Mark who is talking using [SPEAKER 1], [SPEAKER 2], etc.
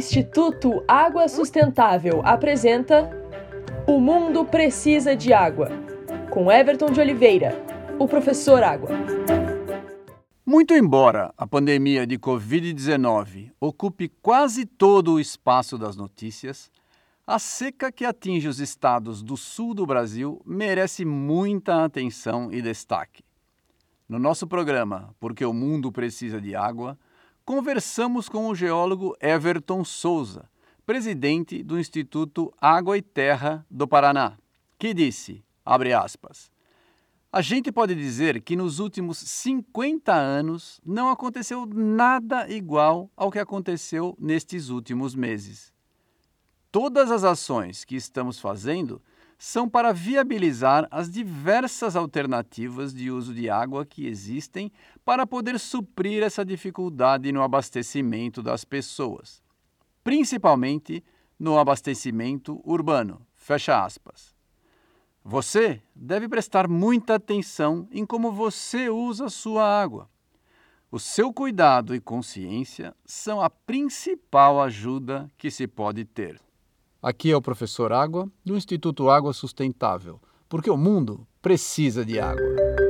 [SPEAKER 1] Instituto Água Sustentável apresenta O Mundo Precisa de Água, com Everton de Oliveira, o professor Água.
[SPEAKER 2] Muito embora a pandemia de Covid-19 ocupe quase todo o espaço das notícias, a seca que atinge os estados do sul do Brasil merece muita atenção e destaque. No nosso programa Porque o Mundo Precisa de Água, conversamos com o geólogo Everton Souza, presidente do Instituto Água e Terra do Paraná, que disse, abre aspas, a gente pode dizer que nos últimos 50 anos não aconteceu nada igual ao que aconteceu nestes últimos meses. Todas as ações que estamos fazendo são para viabilizar as diversas alternativas de uso de água que existem para poder suprir essa dificuldade no abastecimento das pessoas, principalmente no abastecimento urbano. Fecha aspas. Você deve prestar muita atenção em como você usa sua água. O seu cuidado e consciência são a principal ajuda que se pode ter. Aqui é o professor Água, do Instituto Água Sustentável, porque o mundo precisa de água.